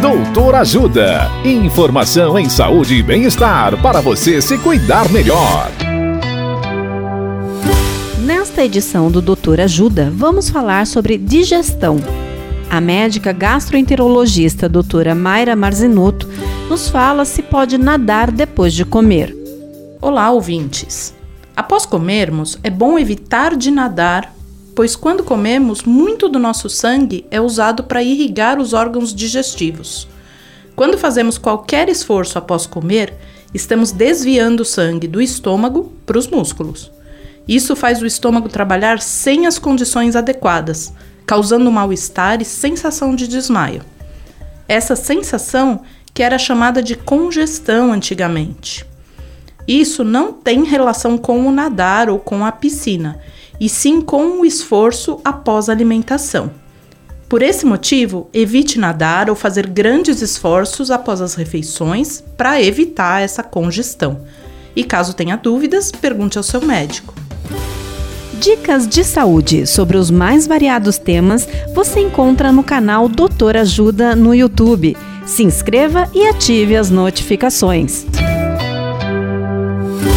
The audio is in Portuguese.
Doutor Ajuda. Informação em saúde e bem-estar para você se cuidar melhor. Nesta edição do Doutor Ajuda, vamos falar sobre digestão. A médica gastroenterologista doutora Mayra Marzinotto nos fala se pode nadar depois de comer. Olá, ouvintes! Após comermos, é bom evitar de nadar pois quando comemos, muito do nosso sangue é usado para irrigar os órgãos digestivos. Quando fazemos qualquer esforço após comer, estamos desviando o sangue do estômago para os músculos. Isso faz o estômago trabalhar sem as condições adequadas, causando mal-estar e sensação de desmaio. Essa sensação que era chamada de congestão antigamente. Isso não tem relação com o nadar ou com a piscina, e sim com o esforço após a alimentação. Por esse motivo, evite nadar ou fazer grandes esforços após as refeições para evitar essa congestão. E caso tenha dúvidas, pergunte ao seu médico. Dicas de saúde sobre os mais variados temas você encontra no canal Doutor Ajuda no YouTube. Se inscreva e ative as notificações.